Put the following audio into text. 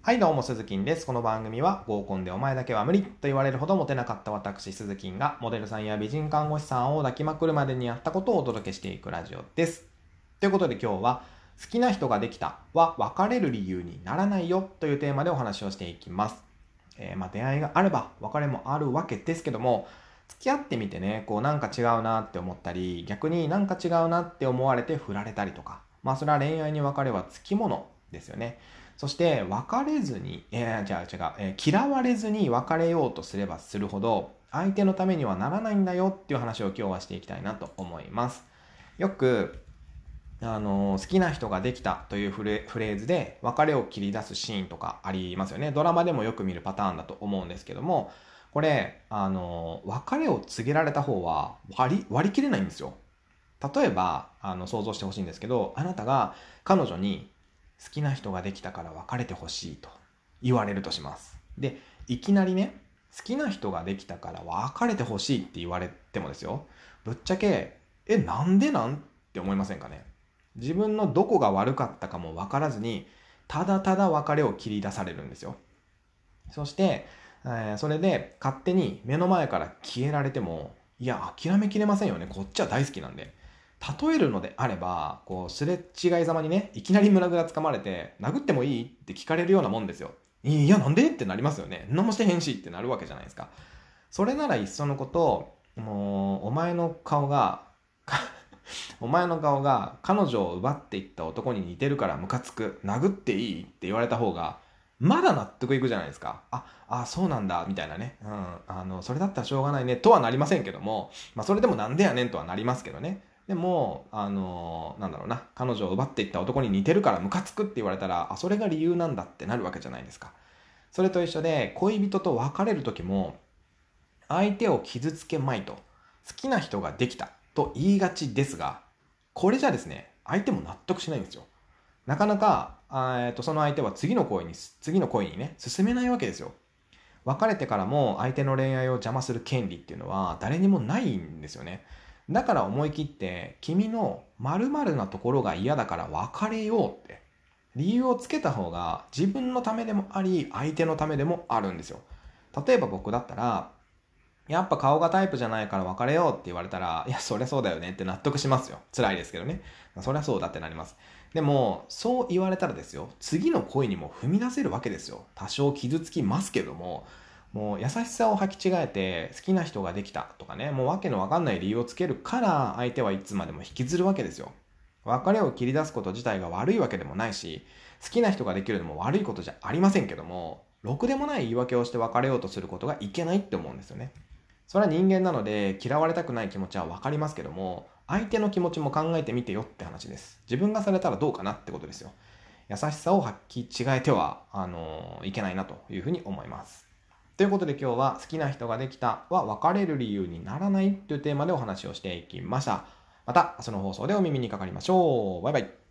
はいどうも、鈴木です。この番組は合コンでお前だけは無理と言われるほどモテなかった私、鈴木がモデルさんや美人看護師さんを抱きまくるまでにやったことをお届けしていくラジオです。ということで今日は、好きな人ができたは別れる理由にならないよというテーマでお話をしていきます。えー、まあ出会いがあれば別れもあるわけですけども、付き合ってみてね、こうなんか違うなって思ったり、逆になんか違うなって思われて振られたりとか、まあそれは恋愛に別れはつきものですよね。そして別れずに、えー、違う違う、えー、嫌われずに別れようとすればするほど相手のためにはならないんだよっていう話を今日はしていきたいなと思います。よく、あのー、好きな人ができたというフレーズで別れを切り出すシーンとかありますよね。ドラマでもよく見るパターンだと思うんですけども、これ、あのー、別れを告げられた方は割り割り切れないんですよ。例えば、あの想像してほしいんですけど、あなたが彼女に好きな人ができたから別れてほしいと言われるとします。で、いきなりね、好きな人ができたから別れてほしいって言われてもですよ、ぶっちゃけ、え、なんでなんって思いませんかね自分のどこが悪かったかも分からずに、ただただ別れを切り出されるんですよ。そして、えー、それで勝手に目の前から消えられても、いや、諦めきれませんよね。こっちは大好きなんで。例えるのであれば、こう、すれ違いざまにね、いきなり胸ぐらつかまれて、殴ってもいいって聞かれるようなもんですよ。いや、なんで？ってなりますよね。何もしてへんしってなるわけじゃないですか。それならいっそのこと、もう、お前の顔が、お前の顔が彼女を奪っていった男に似てるからムカつく。殴っていいって言われた方が、まだ納得いくじゃないですか。あ、あ、そうなんだ、みたいなね。うん。あの、それだったらしょうがないね、とはなりませんけども、まあ、それでもなんでやねんとはなりますけどね。でも、あのー、なんだろうな、彼女を奪っていった男に似てるからムカつくって言われたら、あ、それが理由なんだってなるわけじゃないですか。それと一緒で、恋人と別れる時も、相手を傷つけまいと、好きな人ができたと言いがちですが、これじゃですね、相手も納得しないんですよ。なかなか、えっとその相手は次の恋に、次の恋にね、進めないわけですよ。別れてからも相手の恋愛を邪魔する権利っていうのは誰にもないんですよね。だから思い切って君の〇〇なところが嫌だから別れようって理由をつけた方が自分のためでもあり相手のためでもあるんですよ。例えば僕だったらやっぱ顔がタイプじゃないから別れようって言われたら、いや、そりゃそうだよねって納得しますよ。辛いですけどね。そりゃそうだってなります。でも、そう言われたらですよ、次の恋にも踏み出せるわけですよ。多少傷つきますけども、もう優しさを履き違えて好きな人ができたとかね、もうわけのわかんない理由をつけるから相手はいつまでも引きずるわけですよ。別れを切り出すこと自体が悪いわけでもないし、好きな人ができるのも悪いことじゃありませんけども、ろくでもない言い訳をして別れようとすることがいけないって思うんですよね。それは人間なので嫌われたくない気持ちはわかりますけども、相手の気持ちも考えてみてよって話です。自分がされたらどうかなってことですよ。優しさを履き違えては、あのいけないなというふうに思います。ということで今日は好きな人ができたは別れる理由にならないというテーマでお話をしていきました。また明日の放送でお耳にかかりましょう。バイバイ。